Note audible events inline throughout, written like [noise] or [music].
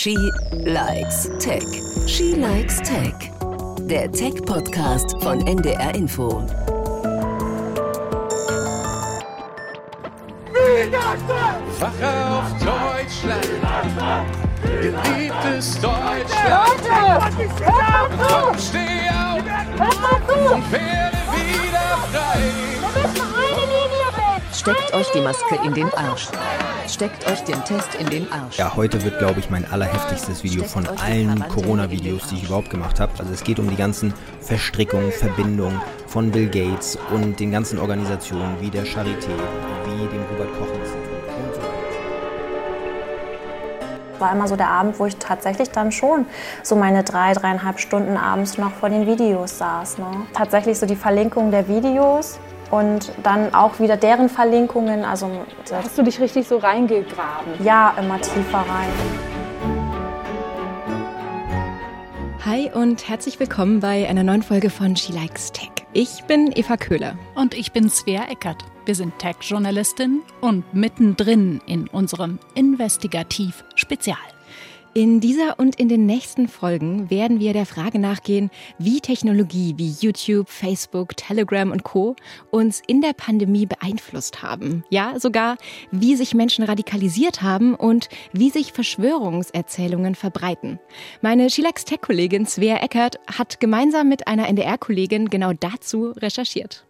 She likes Tech. She likes Tech. Der Tech-Podcast von NDR Info. Wache auf Deutschland, geliebtes Deutschland. Komm, steh auf und werde wieder frei. Steckt euch die Maske in den Arsch. Steckt euch den Test in den Arsch. Ja, heute wird, glaube ich, mein allerheftigstes Video von allen Corona-Videos, die ich überhaupt gemacht habe. Also es geht um die ganzen Verstrickungen, Verbindungen von Bill Gates und den ganzen Organisationen wie der Charité, wie dem Robert-Koch-Institut und so weiter. war immer so der Abend, wo ich tatsächlich dann schon so meine drei, dreieinhalb Stunden abends noch vor den Videos saß. Ne? Tatsächlich so die Verlinkung der Videos und dann auch wieder deren Verlinkungen. Also Hast du dich richtig so reingegraben? ja, immer tiefer rein. Hi und herzlich willkommen bei einer neuen Folge von She Likes Tech. Ich bin Eva Köhler. Und ich bin Svea Eckert. Wir sind Tech-Journalistin und mittendrin in unserem Investigativ-Spezial. In dieser und in den nächsten Folgen werden wir der Frage nachgehen, wie Technologie wie YouTube, Facebook, Telegram und Co. uns in der Pandemie beeinflusst haben. Ja, sogar wie sich Menschen radikalisiert haben und wie sich Verschwörungserzählungen verbreiten. Meine Schilax Tech-Kollegin Svea Eckert hat gemeinsam mit einer NDR-Kollegin genau dazu recherchiert.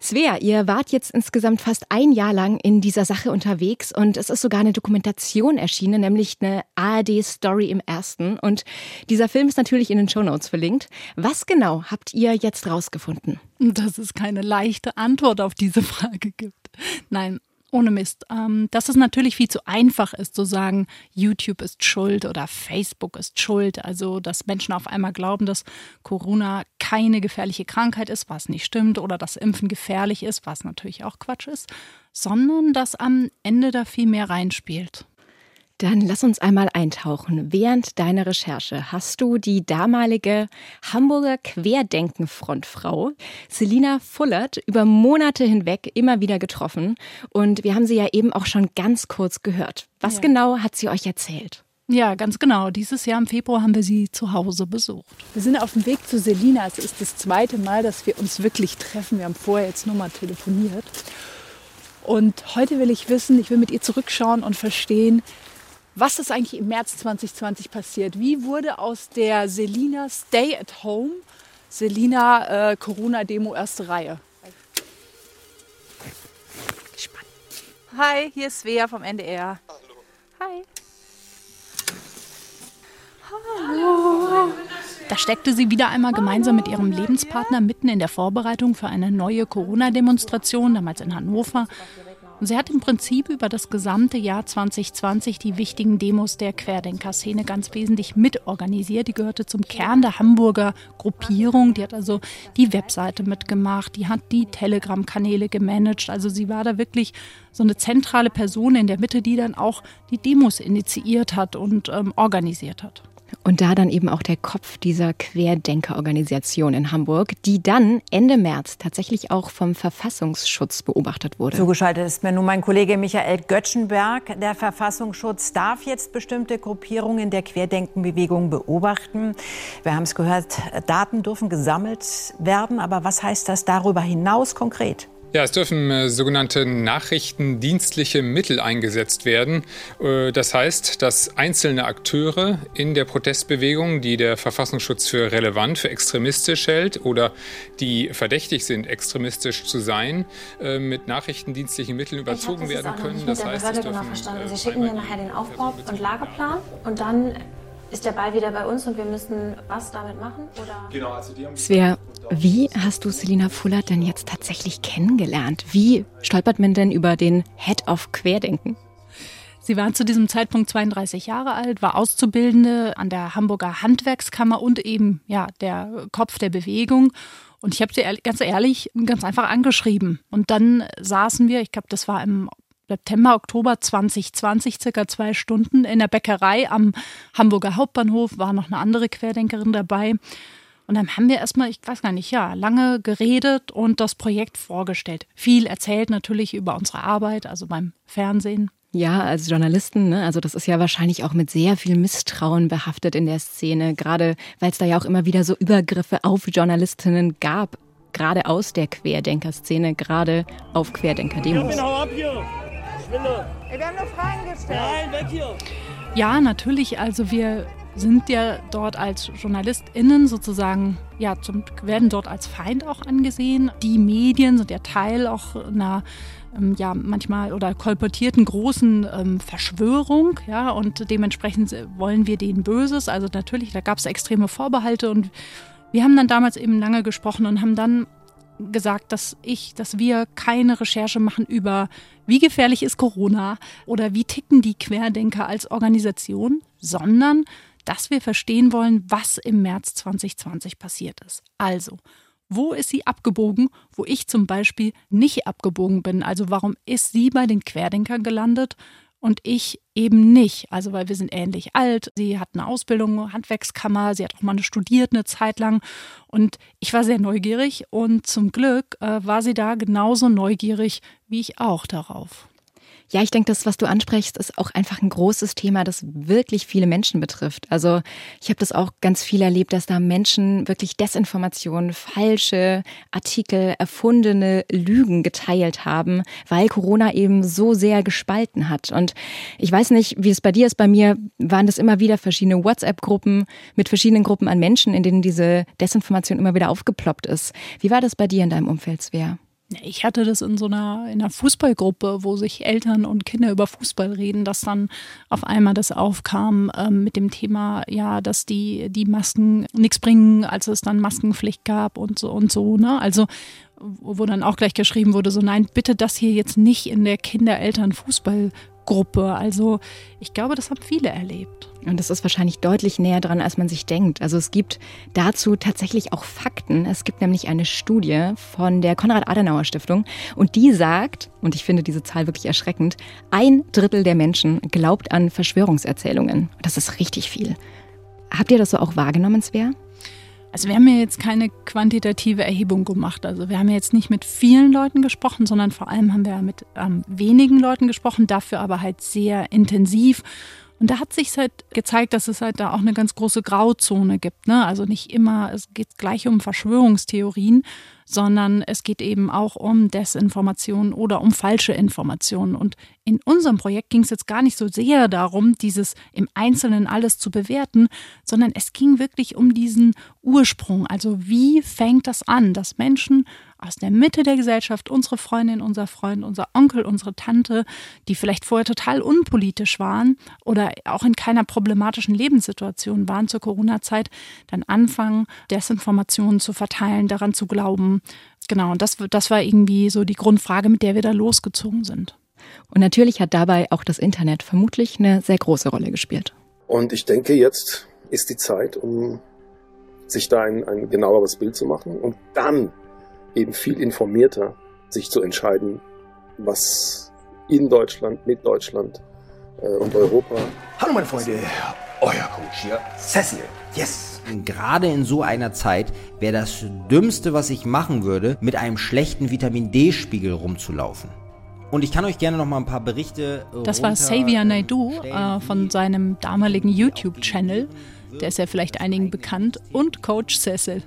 Svea, ihr wart jetzt insgesamt fast ein Jahr lang in dieser Sache unterwegs und es ist sogar eine Dokumentation erschienen, nämlich eine ARD-Story im ersten. Und dieser Film ist natürlich in den Shownotes verlinkt. Was genau habt ihr jetzt rausgefunden? Dass es keine leichte Antwort auf diese Frage gibt. Nein, ohne Mist. Ähm, dass es natürlich viel zu einfach ist zu sagen, YouTube ist schuld oder Facebook ist schuld. Also, dass Menschen auf einmal glauben, dass Corona keine gefährliche Krankheit ist, was nicht stimmt, oder dass Impfen gefährlich ist, was natürlich auch Quatsch ist, sondern dass am Ende da viel mehr reinspielt. Dann lass uns einmal eintauchen. Während deiner Recherche hast du die damalige Hamburger Querdenken-Frontfrau Selina Fullert über Monate hinweg immer wieder getroffen. Und wir haben sie ja eben auch schon ganz kurz gehört. Was Ja. genau hat sie euch erzählt? Ja, ganz genau. Dieses Jahr im Februar haben wir sie zu Hause besucht. Wir sind auf dem Weg zu Selina. Es ist das zweite Mal, dass wir uns wirklich treffen. Wir haben vorher jetzt nur mal telefoniert. Und heute will ich wissen, ich will mit ihr zurückschauen und verstehen, was ist eigentlich im März 2020 passiert? Wie wurde aus der Selina Stay at Home Selina äh, Corona-Demo erste Reihe? Hi, hier ist Svea vom NDR. Hi. Da steckte sie wieder einmal gemeinsam mit ihrem Lebenspartner mitten in der Vorbereitung für eine neue Corona-Demonstration, damals in Hannover. Und sie hat im Prinzip über das gesamte Jahr 2020 die wichtigen Demos der Querdenker-Szene ganz wesentlich mitorganisiert. Die gehörte zum Kern der Hamburger Gruppierung. Die hat also die Webseite mitgemacht, die hat die Telegram-Kanäle gemanagt. Also sie war da wirklich so eine zentrale Person in der Mitte, die dann auch die Demos initiiert hat und ähm, organisiert hat. Und da dann eben auch der Kopf dieser Querdenkerorganisation in Hamburg, die dann Ende März tatsächlich auch vom Verfassungsschutz beobachtet wurde. Zugeschaltet ist mir nun mein Kollege Michael Göttschenberg. Der Verfassungsschutz darf jetzt bestimmte Gruppierungen der Querdenkenbewegung beobachten. Wir haben es gehört, Daten dürfen gesammelt werden. Aber was heißt das darüber hinaus konkret? Ja, es dürfen äh, sogenannte nachrichtendienstliche Mittel eingesetzt werden. Äh, das heißt, dass einzelne Akteure in der Protestbewegung, die der Verfassungsschutz für relevant, für extremistisch hält oder die verdächtig sind, extremistisch zu sein, äh, mit nachrichtendienstlichen Mitteln überzogen werden können. Das heißt, genau es dürfen, äh, Sie schicken mir nachher den Aufbau und Lagerplan und dann ist der Ball wieder bei uns und wir müssen was damit machen? Oder? Svea, wie hast du Selina Fullert denn jetzt tatsächlich kennengelernt? Wie stolpert man denn über den Head of Querdenken? Sie war zu diesem Zeitpunkt 32 Jahre alt, war Auszubildende an der Hamburger Handwerkskammer und eben ja der Kopf der Bewegung. Und ich habe sie ganz ehrlich ganz einfach angeschrieben. Und dann saßen wir, ich glaube, das war im September, Oktober 2020, circa zwei Stunden in der Bäckerei am Hamburger Hauptbahnhof, war noch eine andere Querdenkerin dabei. Und dann haben wir erstmal, ich weiß gar nicht, ja, lange geredet und das Projekt vorgestellt. Viel erzählt natürlich über unsere Arbeit, also beim Fernsehen. Ja, als Journalisten, ne? also das ist ja wahrscheinlich auch mit sehr viel Misstrauen behaftet in der Szene, gerade weil es da ja auch immer wieder so Übergriffe auf Journalistinnen gab, gerade aus der Querdenker-Szene, gerade auf Querdenker-Demos. Wir haben nur Fragen gestellt. Nein, weg hier. Ja, natürlich. Also wir sind ja dort als JournalistInnen sozusagen, ja, zum, werden dort als Feind auch angesehen. Die Medien sind ja Teil auch einer ähm, ja manchmal oder kolportierten großen ähm, Verschwörung, ja, und dementsprechend wollen wir denen Böses. Also natürlich, da gab es extreme Vorbehalte und wir haben dann damals eben lange gesprochen und haben dann gesagt, dass ich, dass wir keine Recherche machen über, wie gefährlich ist Corona oder wie ticken die Querdenker als Organisation, sondern dass wir verstehen wollen, was im März 2020 passiert ist. Also, wo ist sie abgebogen, wo ich zum Beispiel nicht abgebogen bin? Also warum ist sie bei den Querdenkern gelandet und ich eben nicht? Also weil wir sind ähnlich alt. Sie hat eine Ausbildung, Handwerkskammer, sie hat auch mal studiert eine Zeit lang und ich war sehr neugierig und zum Glück äh, war sie da genauso neugierig wie ich auch darauf. Ja, ich denke, das, was du ansprichst, ist auch einfach ein großes Thema, das wirklich viele Menschen betrifft. Also ich habe das auch ganz viel erlebt, dass da Menschen wirklich Desinformationen, falsche Artikel, erfundene Lügen geteilt haben, weil Corona eben so sehr gespalten hat. Und ich weiß nicht, wie es bei dir ist. Bei mir waren das immer wieder verschiedene WhatsApp-Gruppen mit verschiedenen Gruppen an Menschen, in denen diese Desinformation immer wieder aufgeploppt ist. Wie war das bei dir in deinem Umfeld, Svea? Ich hatte das in so einer, in einer Fußballgruppe, wo sich Eltern und Kinder über Fußball reden, dass dann auf einmal das aufkam ähm, mit dem Thema, ja, dass die, die Masken nichts bringen, als es dann Maskenpflicht gab und so und so. Ne? Also wo dann auch gleich geschrieben wurde, so nein, bitte das hier jetzt nicht in der Kinder-Eltern-Fußball Gruppe. Also ich glaube, das haben viele erlebt. Und das ist wahrscheinlich deutlich näher dran, als man sich denkt. Also es gibt dazu tatsächlich auch Fakten. Es gibt nämlich eine Studie von der Konrad-Adenauer-Stiftung und die sagt, und ich finde diese Zahl wirklich erschreckend, ein Drittel der Menschen glaubt an Verschwörungserzählungen. Das ist richtig viel. Habt ihr das so auch wahrgenommen, Svea? Also wir haben ja jetzt keine quantitative Erhebung gemacht. Also wir haben ja jetzt nicht mit vielen Leuten gesprochen, sondern vor allem haben wir mit ähm, wenigen Leuten gesprochen, dafür aber halt sehr intensiv. Und da hat sich halt gezeigt, dass es halt da auch eine ganz große Grauzone gibt. Ne? Also nicht immer, es geht gleich um Verschwörungstheorien, sondern es geht eben auch um Desinformation oder um falsche Informationen. Und in unserem Projekt ging es jetzt gar nicht so sehr darum, dieses im Einzelnen alles zu bewerten, sondern es ging wirklich um diesen Ursprung. Also wie fängt das an, dass Menschen aus der Mitte der Gesellschaft, unsere Freundin, unser Freund, unser Onkel, unsere Tante, die vielleicht vorher total unpolitisch waren oder auch in keiner problematischen Lebenssituation waren zur Corona-Zeit, dann anfangen, Desinformationen zu verteilen, daran zu glauben. Genau, und das, das war irgendwie so die Grundfrage, mit der wir da losgezogen sind. Und natürlich hat dabei auch das Internet vermutlich eine sehr große Rolle gespielt. Und ich denke, jetzt ist die Zeit, um sich da ein, ein genaueres Bild zu machen und dann eben viel informierter sich zu entscheiden, was in Deutschland, mit Deutschland äh, und Europa. Hallo meine Freunde, euer Coach hier, Cecil. Yes. Gerade in so einer Zeit wäre das Dümmste, was ich machen würde, mit einem schlechten Vitamin D-Spiegel rumzulaufen. Und ich kann euch gerne noch mal ein paar Berichte. Das war Xavier Naidu äh, von seinem damaligen YouTube-Channel. Der ist ja vielleicht einigen bekannt. Und Coach Cecil.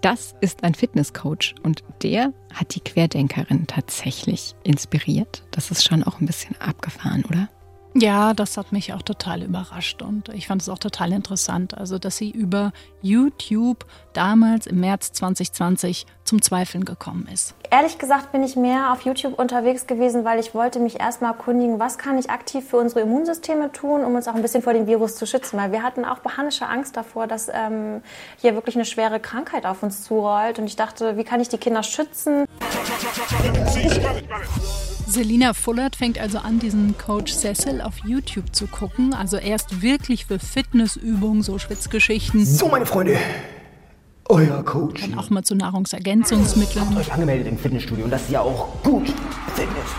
Das ist ein Fitnesscoach und der hat die Querdenkerin tatsächlich inspiriert. Das ist schon auch ein bisschen abgefahren, oder? Ja, das hat mich auch total überrascht und ich fand es auch total interessant. Also, dass sie über YouTube damals im März 2020 zum Zweifeln gekommen ist. Ehrlich gesagt bin ich mehr auf YouTube unterwegs gewesen, weil ich wollte mich erstmal erkundigen, was kann ich aktiv für unsere Immunsysteme tun, um uns auch ein bisschen vor dem Virus zu schützen. Weil wir hatten auch panische Angst davor, dass ähm, hier wirklich eine schwere Krankheit auf uns zurollt. Und ich dachte, wie kann ich die Kinder schützen? Selina Fullert fängt also an, diesen Coach Cecil auf YouTube zu gucken. Also erst wirklich für Fitnessübungen, so Schwitzgeschichten. So, meine Freunde, euer Coach. Dann auch mal zu Nahrungsergänzungsmitteln. Habt euch angemeldet im Fitnessstudio und das ist ja auch gut. Fitness.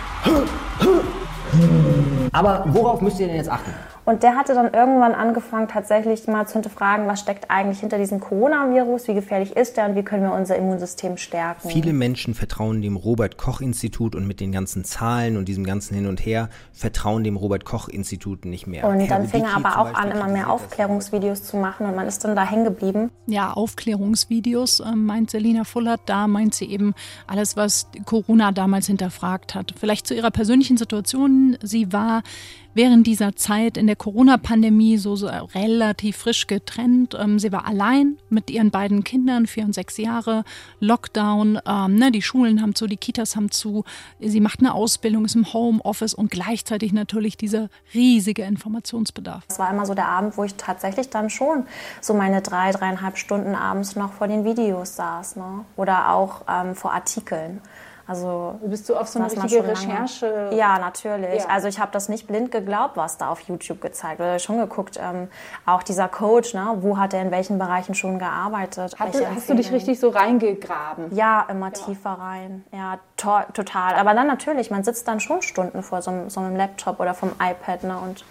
Aber worauf müsst ihr denn jetzt achten? Und der hatte dann irgendwann angefangen, tatsächlich mal zu hinterfragen, was steckt eigentlich hinter diesem Coronavirus, wie gefährlich ist der und wie können wir unser Immunsystem stärken. Viele Menschen vertrauen dem Robert Koch Institut und mit den ganzen Zahlen und diesem ganzen Hin und Her vertrauen dem Robert Koch Institut nicht mehr. Und dann fing er aber auch an, immer mehr Aufklärungsvideos zu machen und man ist dann da hängen geblieben. Ja, Aufklärungsvideos äh, meint Selina Fullert. Da meint sie eben alles, was Corona damals hinterfragt hat. Vielleicht zu ihrer persönlichen Situation. Sie war während dieser Zeit in der Corona-Pandemie so, so relativ frisch getrennt. Ähm, sie war allein mit ihren beiden Kindern, vier und sechs Jahre, Lockdown, ähm, ne, die Schulen haben zu, die Kitas haben zu, sie macht eine Ausbildung, ist im Homeoffice und gleichzeitig natürlich dieser riesige Informationsbedarf. Es war immer so der Abend, wo ich tatsächlich dann schon so meine drei, dreieinhalb Stunden abends noch vor den Videos saß ne? oder auch ähm, vor Artikeln. Also bist du auf so eine richtige Recherche? Ja, natürlich. Ja. Also ich habe das nicht blind geglaubt, was da auf YouTube gezeigt wird. Schon geguckt, ähm, auch dieser Coach, ne, wo hat er in welchen Bereichen schon gearbeitet? Hatte, hast du dich richtig so reingegraben? Ja, immer ja. tiefer rein. Ja, to total. Aber dann natürlich, man sitzt dann schon Stunden vor so, so einem Laptop oder vom iPad ne, und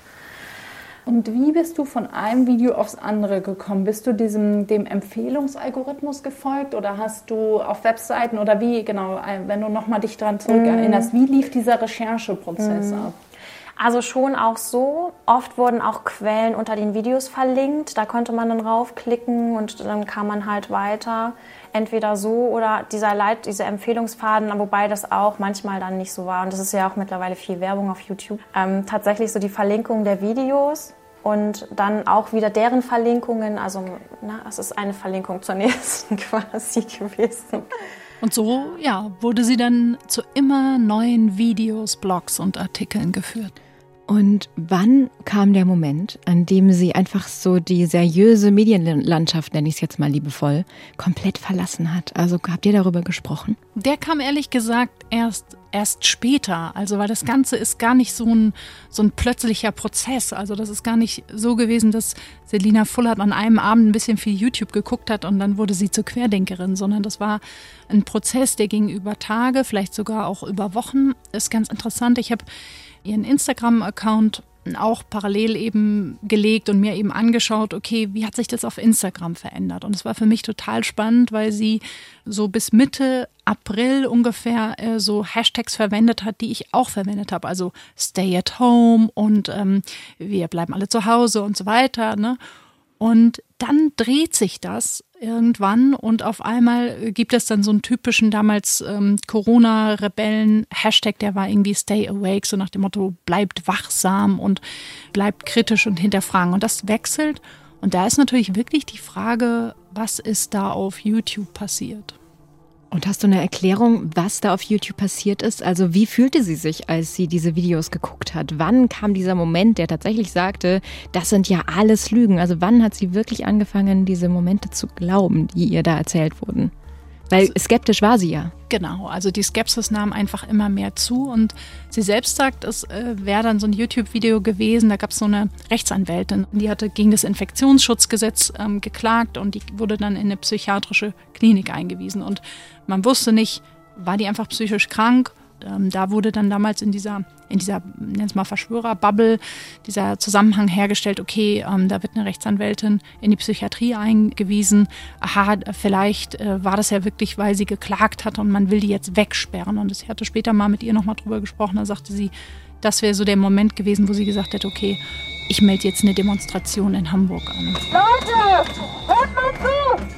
und wie bist du von einem Video aufs andere gekommen? Bist du diesem, dem Empfehlungsalgorithmus gefolgt oder hast du auf Webseiten oder wie, genau, äh, wenn du nochmal dich daran zurückerinnerst, mm. wie lief dieser Rechercheprozess mm. ab? Also schon auch so. Oft wurden auch Quellen unter den Videos verlinkt. Da konnte man dann raufklicken und dann kam man halt weiter. Entweder so oder dieser Leit, diese Empfehlungsfaden, wobei das auch manchmal dann nicht so war. Und das ist ja auch mittlerweile viel Werbung auf YouTube. Ähm, tatsächlich so die Verlinkung der Videos und dann auch wieder deren Verlinkungen. Also, na, es ist eine Verlinkung zur nächsten [laughs] quasi gewesen. Und so, ja, wurde sie dann zu immer neuen Videos, Blogs und Artikeln geführt. Und wann kam der Moment, an dem sie einfach so die seriöse Medienlandschaft, nenne ich es jetzt mal liebevoll, komplett verlassen hat? Also habt ihr darüber gesprochen? Der kam ehrlich gesagt erst erst später. Also weil das Ganze ist gar nicht so ein, so ein plötzlicher Prozess. Also das ist gar nicht so gewesen, dass Selina Fullert an einem Abend ein bisschen viel YouTube geguckt hat und dann wurde sie zur Querdenkerin, sondern das war ein Prozess, der ging über Tage, vielleicht sogar auch über Wochen. Ist ganz interessant. Ich habe ihren Instagram-Account auch parallel eben gelegt und mir eben angeschaut, okay, wie hat sich das auf Instagram verändert? Und es war für mich total spannend, weil sie so bis Mitte April ungefähr äh, so Hashtags verwendet hat, die ich auch verwendet habe. Also Stay at Home und ähm, wir bleiben alle zu Hause und so weiter. Ne? Und dann dreht sich das irgendwann und auf einmal gibt es dann so einen typischen damals ähm, Corona-Rebellen-Hashtag, der war irgendwie Stay Awake, so nach dem Motto, bleibt wachsam und bleibt kritisch und hinterfragen. Und das wechselt. Und da ist natürlich wirklich die Frage, was ist da auf YouTube passiert? Und hast du eine Erklärung, was da auf YouTube passiert ist? Also wie fühlte sie sich, als sie diese Videos geguckt hat? Wann kam dieser Moment, der tatsächlich sagte, das sind ja alles Lügen? Also wann hat sie wirklich angefangen, diese Momente zu glauben, die ihr da erzählt wurden? Weil also, skeptisch war sie ja. Genau, also die Skepsis nahm einfach immer mehr zu und sie selbst sagt, es äh, wäre dann so ein YouTube-Video gewesen, da gab es so eine Rechtsanwältin, die hatte gegen das Infektionsschutzgesetz ähm, geklagt und die wurde dann in eine psychiatrische Klinik eingewiesen und man wusste nicht, war die einfach psychisch krank ähm, da wurde dann damals in dieser, in dieser, nenn mal Verschwörerbubble, dieser Zusammenhang hergestellt, okay, ähm, da wird eine Rechtsanwältin in die Psychiatrie eingewiesen. Aha, vielleicht äh, war das ja wirklich, weil sie geklagt hat und man will die jetzt wegsperren. Und ich hatte später mal mit ihr nochmal drüber gesprochen, da sagte sie, das wäre so der Moment gewesen, wo sie gesagt hätte, okay, ich melde jetzt eine Demonstration in Hamburg an. Leute, hört mal zu!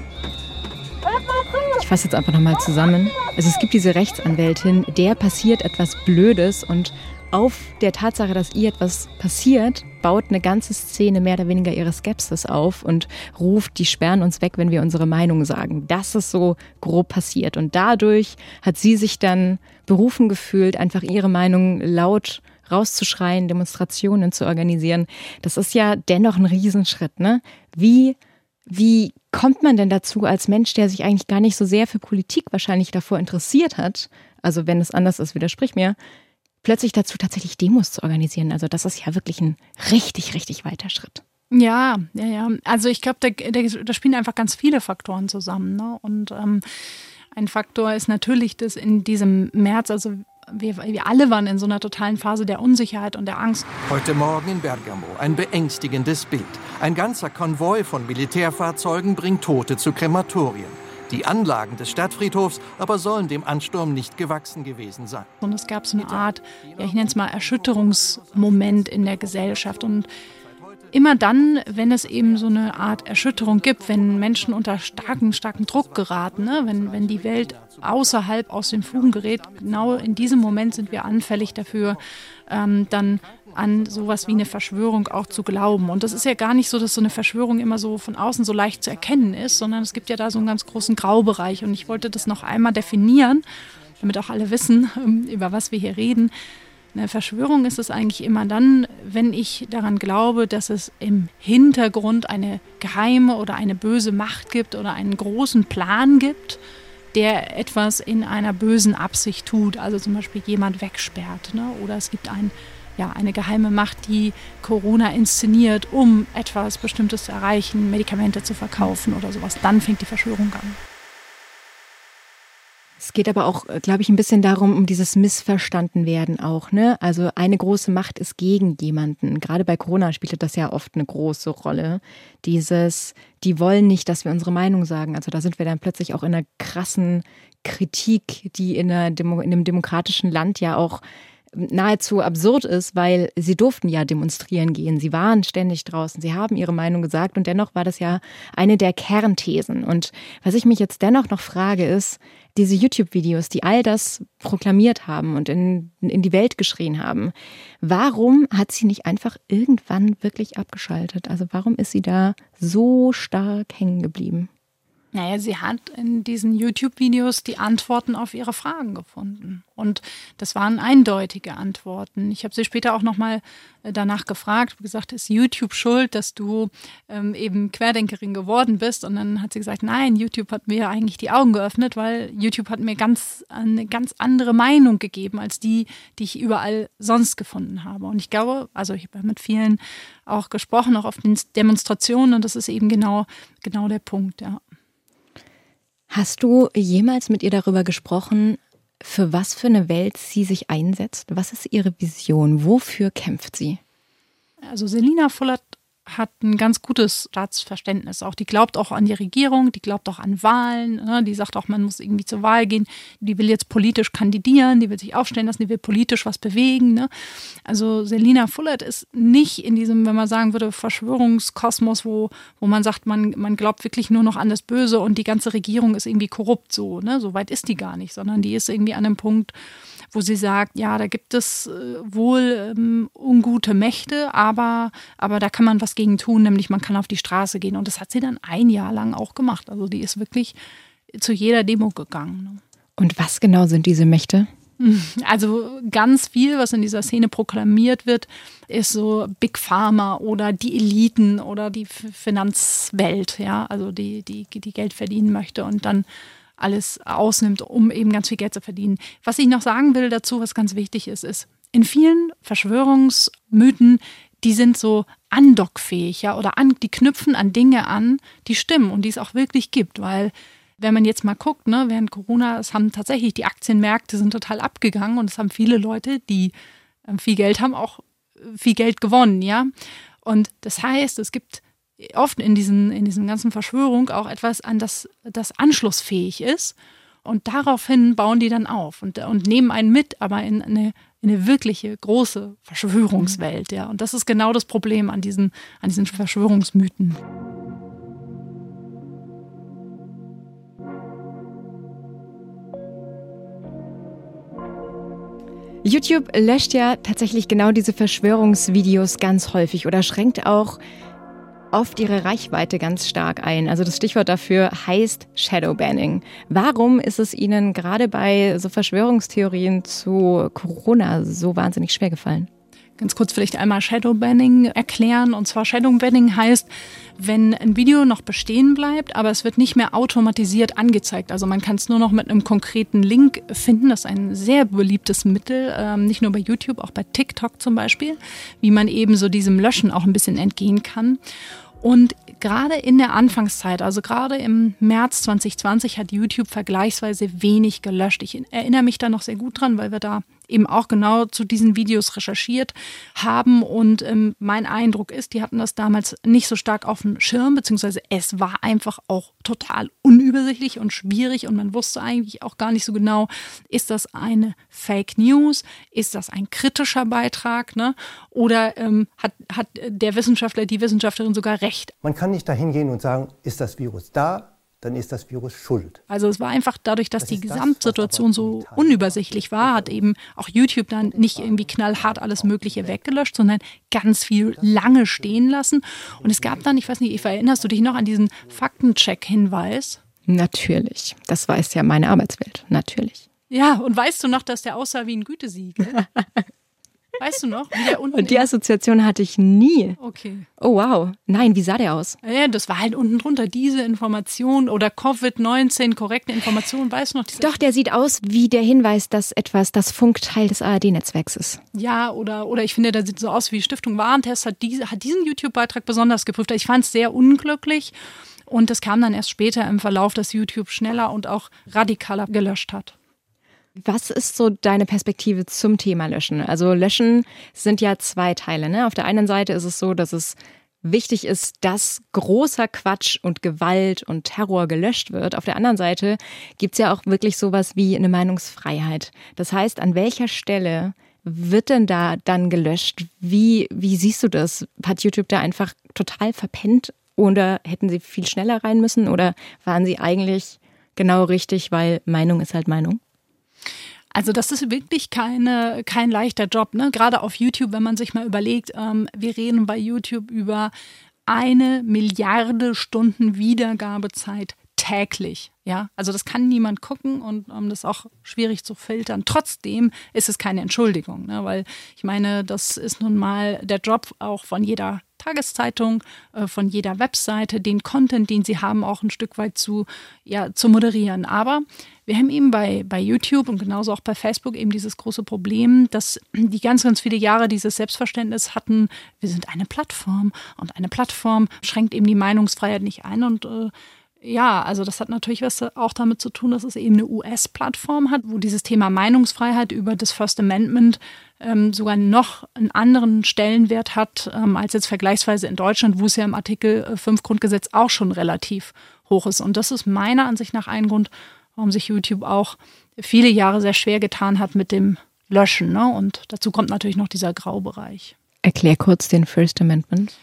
Fasse jetzt einfach nochmal zusammen. Also es gibt diese Rechtsanwältin, der passiert etwas Blödes und auf der Tatsache, dass ihr etwas passiert, baut eine ganze Szene mehr oder weniger ihre Skepsis auf und ruft, die sperren uns weg, wenn wir unsere Meinung sagen. Das ist so grob passiert. Und dadurch hat sie sich dann berufen gefühlt, einfach ihre Meinung laut rauszuschreien, Demonstrationen zu organisieren. Das ist ja dennoch ein Riesenschritt, ne? Wie wie kommt man denn dazu als Mensch, der sich eigentlich gar nicht so sehr für Politik wahrscheinlich davor interessiert hat, also wenn es anders ist, widersprich mir, plötzlich dazu tatsächlich Demos zu organisieren? Also das ist ja wirklich ein richtig, richtig weiter Schritt. Ja, ja, ja. Also ich glaube, da, da, spielen einfach ganz viele Faktoren zusammen. Ne? Und ähm, ein Faktor ist natürlich, dass in diesem März, also wir, wir alle waren in so einer totalen Phase der Unsicherheit und der Angst. Heute Morgen in Bergamo ein beängstigendes Bild. Ein ganzer Konvoi von Militärfahrzeugen bringt Tote zu Krematorien. Die Anlagen des Stadtfriedhofs aber sollen dem Ansturm nicht gewachsen gewesen sein. Und es gab so eine Art, ja, ich nenne es mal Erschütterungsmoment in der Gesellschaft. Und immer dann, wenn es eben so eine Art Erschütterung gibt, wenn Menschen unter starken, starken Druck geraten, ne? wenn, wenn die Welt außerhalb aus den Fugen gerät, genau in diesem Moment sind wir anfällig dafür, ähm, dann an sowas wie eine Verschwörung auch zu glauben. Und das ist ja gar nicht so, dass so eine Verschwörung immer so von außen so leicht zu erkennen ist, sondern es gibt ja da so einen ganz großen Graubereich. Und ich wollte das noch einmal definieren, damit auch alle wissen, [laughs] über was wir hier reden. Eine Verschwörung ist es eigentlich immer dann, wenn ich daran glaube, dass es im Hintergrund eine geheime oder eine böse Macht gibt oder einen großen Plan gibt, der etwas in einer bösen Absicht tut. Also zum Beispiel jemand wegsperrt. Ne? Oder es gibt ein, ja, eine geheime Macht, die Corona inszeniert, um etwas Bestimmtes zu erreichen, Medikamente zu verkaufen oder sowas. Dann fängt die Verschwörung an. Es geht aber auch, äh, glaube ich, ein bisschen darum, um dieses Missverstandenwerden auch. Ne? Also eine große Macht ist gegen jemanden. Gerade bei Corona spielte das ja oft eine große Rolle. Dieses, die wollen nicht, dass wir unsere Meinung sagen. Also da sind wir dann plötzlich auch in einer krassen Kritik, die in, einer Demo in einem demokratischen Land ja auch nahezu absurd ist, weil sie durften ja demonstrieren gehen. Sie waren ständig draußen. Sie haben ihre Meinung gesagt und dennoch war das ja eine der Kernthesen. Und was ich mich jetzt dennoch noch frage ist, diese YouTube-Videos, die all das proklamiert haben und in, in die Welt geschrien haben, warum hat sie nicht einfach irgendwann wirklich abgeschaltet? Also warum ist sie da so stark hängen geblieben? Naja, sie hat in diesen YouTube-Videos die Antworten auf ihre Fragen gefunden. Und das waren eindeutige Antworten. Ich habe sie später auch nochmal äh, danach gefragt, gesagt, ist YouTube schuld, dass du ähm, eben Querdenkerin geworden bist? Und dann hat sie gesagt, nein, YouTube hat mir eigentlich die Augen geöffnet, weil YouTube hat mir ganz eine ganz andere Meinung gegeben als die, die ich überall sonst gefunden habe. Und ich glaube, also ich habe mit vielen auch gesprochen, auch auf den Demonstrationen, und das ist eben genau, genau der Punkt, ja. Hast du jemals mit ihr darüber gesprochen, für was für eine Welt sie sich einsetzt? Was ist ihre Vision? Wofür kämpft sie? Also Selina Fullert hat ein ganz gutes Staatsverständnis. Auch die glaubt auch an die Regierung, die glaubt auch an Wahlen. Ne? Die sagt auch, man muss irgendwie zur Wahl gehen. Die will jetzt politisch kandidieren, die will sich aufstellen lassen, die will politisch was bewegen. Ne? Also Selina Fullert ist nicht in diesem, wenn man sagen würde, Verschwörungskosmos, wo, wo man sagt, man, man glaubt wirklich nur noch an das Böse und die ganze Regierung ist irgendwie korrupt. So, ne? so weit ist die gar nicht, sondern die ist irgendwie an einem Punkt, wo sie sagt, ja, da gibt es äh, wohl ähm, ungute Mächte, aber, aber da kann man was gegen tun, nämlich man kann auf die Straße gehen. Und das hat sie dann ein Jahr lang auch gemacht. Also die ist wirklich zu jeder Demo gegangen. Ne? Und was genau sind diese Mächte? [laughs] Also ganz viel, was in dieser Szene proklamiert wird, ist so Big Pharma oder die Eliten oder die Finanzwelt, ja, also die, die, die Geld verdienen möchte und dann alles ausnimmt, um eben ganz viel Geld zu verdienen. Was ich noch sagen will dazu, was ganz wichtig ist, ist, in vielen Verschwörungsmythen, die sind so andockfähig, ja, oder an, die knüpfen an Dinge an, die stimmen und die es auch wirklich gibt, weil wenn man jetzt mal guckt, ne, während Corona, es haben tatsächlich die Aktienmärkte sind total abgegangen und es haben viele Leute, die ähm, viel Geld haben, auch äh, viel Geld gewonnen, ja. Und das heißt, es gibt oft in diesen, in diesen ganzen Verschwörungen auch etwas an das, das anschlussfähig ist. Und daraufhin bauen die dann auf und, und nehmen einen mit, aber in eine, in eine wirkliche große Verschwörungswelt. Ja. Und das ist genau das Problem an diesen, an diesen Verschwörungsmythen. YouTube löscht ja tatsächlich genau diese Verschwörungsvideos ganz häufig oder schränkt auch oft ihre Reichweite ganz stark ein. Also das Stichwort dafür heißt Shadowbanning. Warum ist es Ihnen gerade bei so Verschwörungstheorien zu Corona so wahnsinnig schwer gefallen? Ganz kurz vielleicht einmal Shadowbanning erklären. Und zwar Shadowbanning heißt, wenn ein Video noch bestehen bleibt, aber es wird nicht mehr automatisiert angezeigt. Also man kann es nur noch mit einem konkreten Link finden. Das ist ein sehr beliebtes Mittel, ähm, nicht nur bei YouTube, auch bei TikTok zum Beispiel, wie man eben so diesem Löschen auch ein bisschen entgehen kann. Und gerade in der Anfangszeit, also gerade im März 2020, hat YouTube vergleichsweise wenig gelöscht. Ich erinnere mich da noch sehr gut dran, weil wir da eben auch genau zu diesen Videos recherchiert haben. Und ähm, mein Eindruck ist, die hatten das damals nicht so stark auf dem Schirm, beziehungsweise es war einfach auch total unübersichtlich und schwierig und man wusste eigentlich auch gar nicht so genau, ist das eine Fake News, ist das ein kritischer Beitrag ne? oder ähm, hat, hat der Wissenschaftler, die Wissenschaftlerin sogar recht. Man kann nicht dahin gehen und sagen, ist das Virus da, dann ist das Virus schuld. Also es war einfach dadurch, dass das die Gesamtsituation so unübersichtlich war, hat eben auch YouTube dann nicht irgendwie knallhart alles Mögliche weggelöscht, sondern ganz viel lange stehen lassen. Und es gab dann, ich weiß nicht, Eva, erinnerst du dich noch an diesen Faktencheck-Hinweis? Natürlich. Das weiß ja meine Arbeitswelt. Natürlich. Ja, und weißt du noch, dass der aussah wie ein Gütesiegel? [laughs] Weißt du noch? Und die Assoziation hatte ich nie. Okay. Oh wow. Nein, wie sah der aus? Ja, das war halt unten drunter diese Information oder Covid-19, korrekte Information, weißt du noch? Doch, der sieht aus wie der Hinweis, dass etwas das Funkteil des ARD-Netzwerks ist. Ja, oder, oder ich finde, der sieht so aus wie Stiftung Warentest hat, diese, hat diesen YouTube-Beitrag besonders geprüft. Ich fand es sehr unglücklich. Und es kam dann erst später im Verlauf, dass YouTube schneller und auch radikaler gelöscht hat. Was ist so deine Perspektive zum Thema Löschen? Also Löschen sind ja zwei Teile. Ne? Auf der einen Seite ist es so, dass es wichtig ist, dass großer Quatsch und Gewalt und Terror gelöscht wird. Auf der anderen Seite gibt es ja auch wirklich sowas wie eine Meinungsfreiheit. Das heißt, an welcher Stelle wird denn da dann gelöscht? Wie, wie siehst du das? Hat YouTube da einfach total verpennt oder hätten sie viel schneller rein müssen oder waren sie eigentlich genau richtig, weil Meinung ist halt Meinung? Also das ist wirklich keine, kein leichter Job. Ne? Gerade auf YouTube, wenn man sich mal überlegt, ähm, wir reden bei YouTube über eine Milliarde Stunden Wiedergabezeit täglich. Ja, also das kann niemand gucken und um, das ist auch schwierig zu filtern. Trotzdem ist es keine Entschuldigung, ne? weil ich meine, das ist nun mal der Job auch von jeder Tageszeitung, äh, von jeder Webseite, den Content, den sie haben, auch ein Stück weit zu, ja, zu moderieren. Aber wir haben eben bei, bei YouTube und genauso auch bei Facebook eben dieses große Problem, dass die ganz, ganz viele Jahre dieses Selbstverständnis hatten, wir sind eine Plattform und eine Plattform schränkt eben die Meinungsfreiheit nicht ein und äh, ja, also das hat natürlich was auch damit zu tun, dass es eben eine US-Plattform hat, wo dieses Thema Meinungsfreiheit über das First Amendment ähm, sogar noch einen anderen Stellenwert hat, ähm, als jetzt vergleichsweise in Deutschland, wo es ja im Artikel 5 Grundgesetz auch schon relativ hoch ist. Und das ist meiner Ansicht nach ein Grund, warum sich YouTube auch viele Jahre sehr schwer getan hat mit dem Löschen. Ne? Und dazu kommt natürlich noch dieser Graubereich. Erklär kurz den First Amendment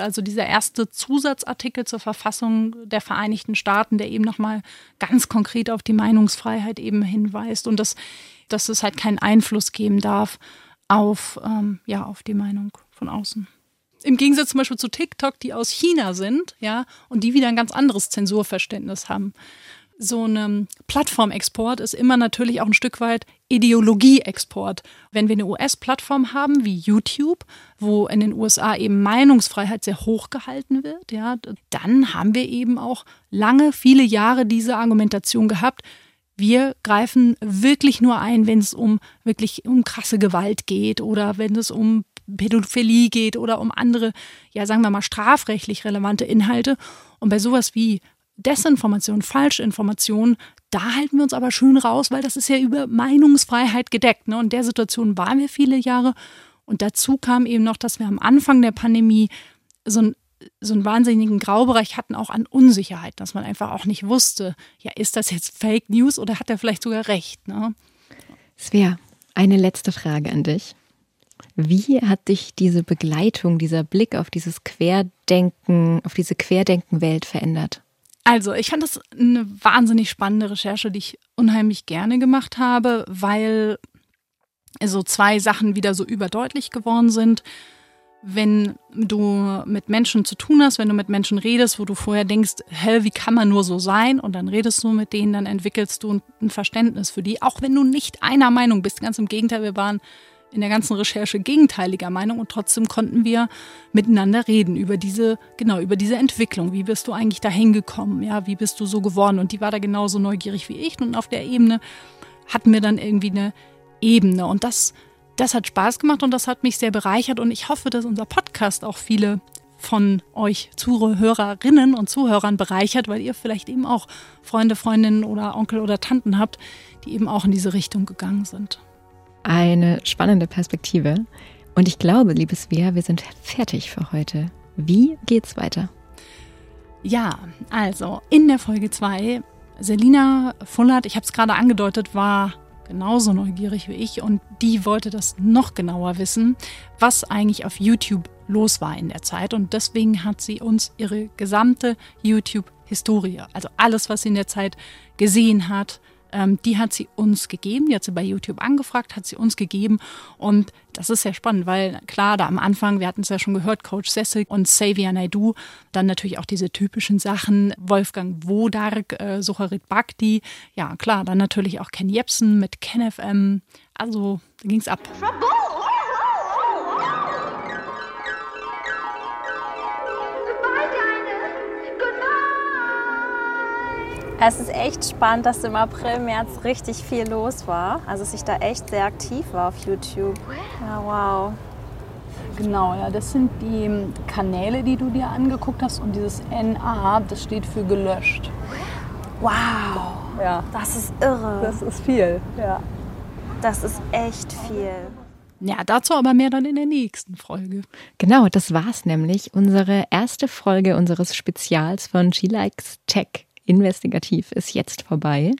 also dieser erste Zusatzartikel zur Verfassung der Vereinigten Staaten, der eben nochmal ganz konkret auf die Meinungsfreiheit eben hinweist und dass, dass es halt keinen Einfluss geben darf auf, ähm, ja, auf die Meinung von außen. Im Gegensatz zum Beispiel zu TikTok, die aus China sind, ja, und die wieder ein ganz anderes Zensurverständnis haben so ein Plattformexport ist immer natürlich auch ein Stück weit Ideologieexport. Wenn wir eine US-Plattform haben wie YouTube, wo in den USA eben Meinungsfreiheit sehr hoch gehalten wird, ja, dann haben wir eben auch lange, viele Jahre diese Argumentation gehabt, wir greifen wirklich nur ein, wenn es um wirklich um krasse Gewalt geht oder wenn es um Pädophilie geht oder um andere, ja, sagen wir mal, strafrechtlich relevante Inhalte. Und bei sowas wie Desinformation, Falschinformation, da halten wir uns aber schön raus, weil das ist ja über Meinungsfreiheit gedeckt. Ne? Und der Situation waren wir viele Jahre. Und dazu kam eben noch, dass wir am Anfang der Pandemie so, ein, so einen wahnsinnigen Graubereich hatten, auch an Unsicherheit, dass man einfach auch nicht wusste, ja, ist das jetzt Fake News oder hat er vielleicht sogar recht? Ne? Svea, eine letzte Frage an dich. Wie hat dich diese Begleitung, dieser Blick auf dieses Querdenken, auf diese Querdenkenwelt verändert? Also, ich fand das eine wahnsinnig spannende Recherche, die ich unheimlich gerne gemacht habe, weil so zwei Sachen wieder so überdeutlich geworden sind. Wenn du mit Menschen zu tun hast, wenn du mit Menschen redest, wo du vorher denkst, hä, wie kann man nur so sein? Und dann redest du mit denen, dann entwickelst du ein Verständnis für die, auch wenn du nicht einer Meinung bist. Ganz im Gegenteil, wir waren in der ganzen Recherche gegenteiliger Meinung und trotzdem konnten wir miteinander reden über diese, genau, über diese Entwicklung. Wie bist du eigentlich dahin gekommen? Ja, wie bist du so geworden? Und die war da genauso neugierig wie ich und auf der Ebene hatten wir dann irgendwie eine Ebene und das, das hat Spaß gemacht und das hat mich sehr bereichert und ich hoffe, dass unser Podcast auch viele von euch Zuhörerinnen und Zuhörern bereichert, weil ihr vielleicht eben auch Freunde, Freundinnen oder Onkel oder Tanten habt, die eben auch in diese Richtung gegangen sind. Eine spannende Perspektive. Und ich glaube, liebes Svea, wir sind fertig für heute. Wie geht's weiter? Ja, also in der Folge 2, Selina Fullert, ich habe es gerade angedeutet, war genauso neugierig wie ich und die wollte das noch genauer wissen, was eigentlich auf YouTube los war in der Zeit. Und deswegen hat sie uns ihre gesamte YouTube-Historie, also alles, was sie in der Zeit gesehen hat, die hat sie uns gegeben. Die hat sie bei YouTube angefragt, hat sie uns gegeben. Und das ist sehr spannend, weil klar, da am Anfang, wir hatten es ja schon gehört, Coach Cecil und Xavier Naidu, dann natürlich auch diese typischen Sachen, Wolfgang Wodark, äh, Sucharit Bhakti, ja klar, dann natürlich auch Ken Jebsen mit KenFM. Also da ging es ab. Es ist echt spannend, dass im April, März richtig viel los war. Also dass ich da echt sehr aktiv war auf YouTube. Ja, wow. Genau, ja, das sind die Kanäle, die du dir angeguckt hast und dieses NA, das steht für gelöscht. Wow, ja. das ist irre. Das ist viel, ja. Das ist echt viel. Ja, dazu aber mehr dann in der nächsten Folge. Genau, das war's nämlich. Unsere erste Folge unseres Spezials von She Likes Tech investigativ ist jetzt vorbei.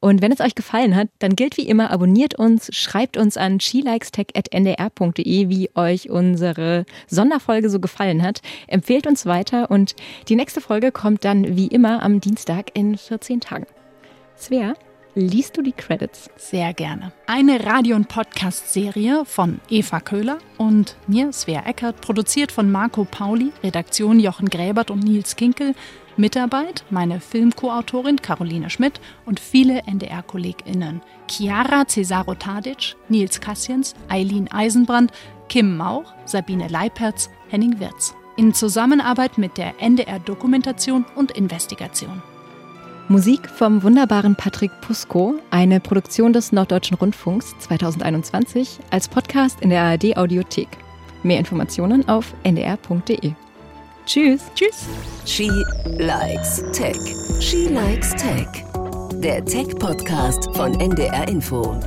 Und wenn es euch gefallen hat, dann gilt wie immer, abonniert uns, schreibt uns an shelikestech.ndr.de, wie euch unsere Sonderfolge so gefallen hat. Empfehlt uns weiter und die nächste Folge kommt dann wie immer am Dienstag in 14 Tagen. Svea, liest du die Credits? Sehr gerne. Eine Radio- und Podcast-Serie von Eva Köhler und mir, Svea Eckert, produziert von Marco Pauli, Redaktion Jochen Gräbert und Nils Kinkel. Mitarbeit meine Filmkoautorin Caroline Schmidt und viele NDR-KollegInnen. Chiara Cesaro Tadic, Nils Kassiens, Eileen Eisenbrand, Kim Mauch, Sabine Leipertz, Henning Wirz. In Zusammenarbeit mit der NDR Dokumentation und Investigation. Musik vom wunderbaren Patrick Pusko, eine Produktion des Norddeutschen Rundfunks 2021 als Podcast in der ARD Audiothek. Mehr Informationen auf ndr.de. Tschüss. Tschüss. She likes Tech. She likes Tech. Der Tech-Podcast von NDR Info.